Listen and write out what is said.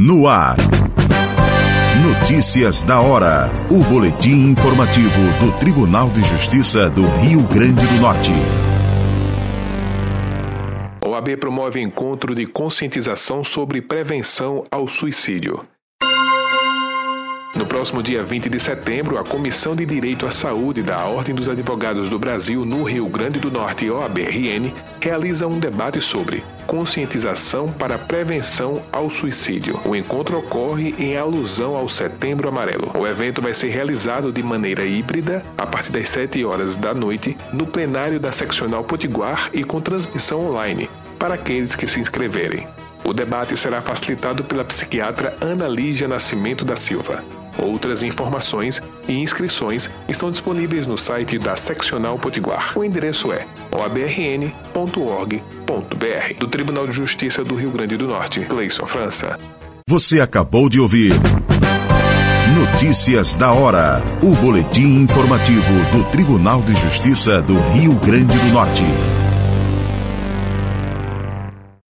No ar. Notícias da hora. O boletim informativo do Tribunal de Justiça do Rio Grande do Norte. O AB promove encontro de conscientização sobre prevenção ao suicídio. No próximo dia 20 de setembro, a Comissão de Direito à Saúde da Ordem dos Advogados do Brasil no Rio Grande do Norte, OABRN, realiza um debate sobre conscientização para prevenção ao suicídio. O encontro ocorre em alusão ao Setembro Amarelo. O evento vai ser realizado de maneira híbrida a partir das 7 horas da noite no plenário da seccional Potiguar e com transmissão online para aqueles que se inscreverem. O debate será facilitado pela psiquiatra Ana Lígia Nascimento da Silva. Outras informações e inscrições estão disponíveis no site da Seccional Potiguar. O endereço é oabrn.org.br. Do Tribunal de Justiça do Rio Grande do Norte, Cleison França. Você acabou de ouvir Notícias da hora. O boletim informativo do Tribunal de Justiça do Rio Grande do Norte.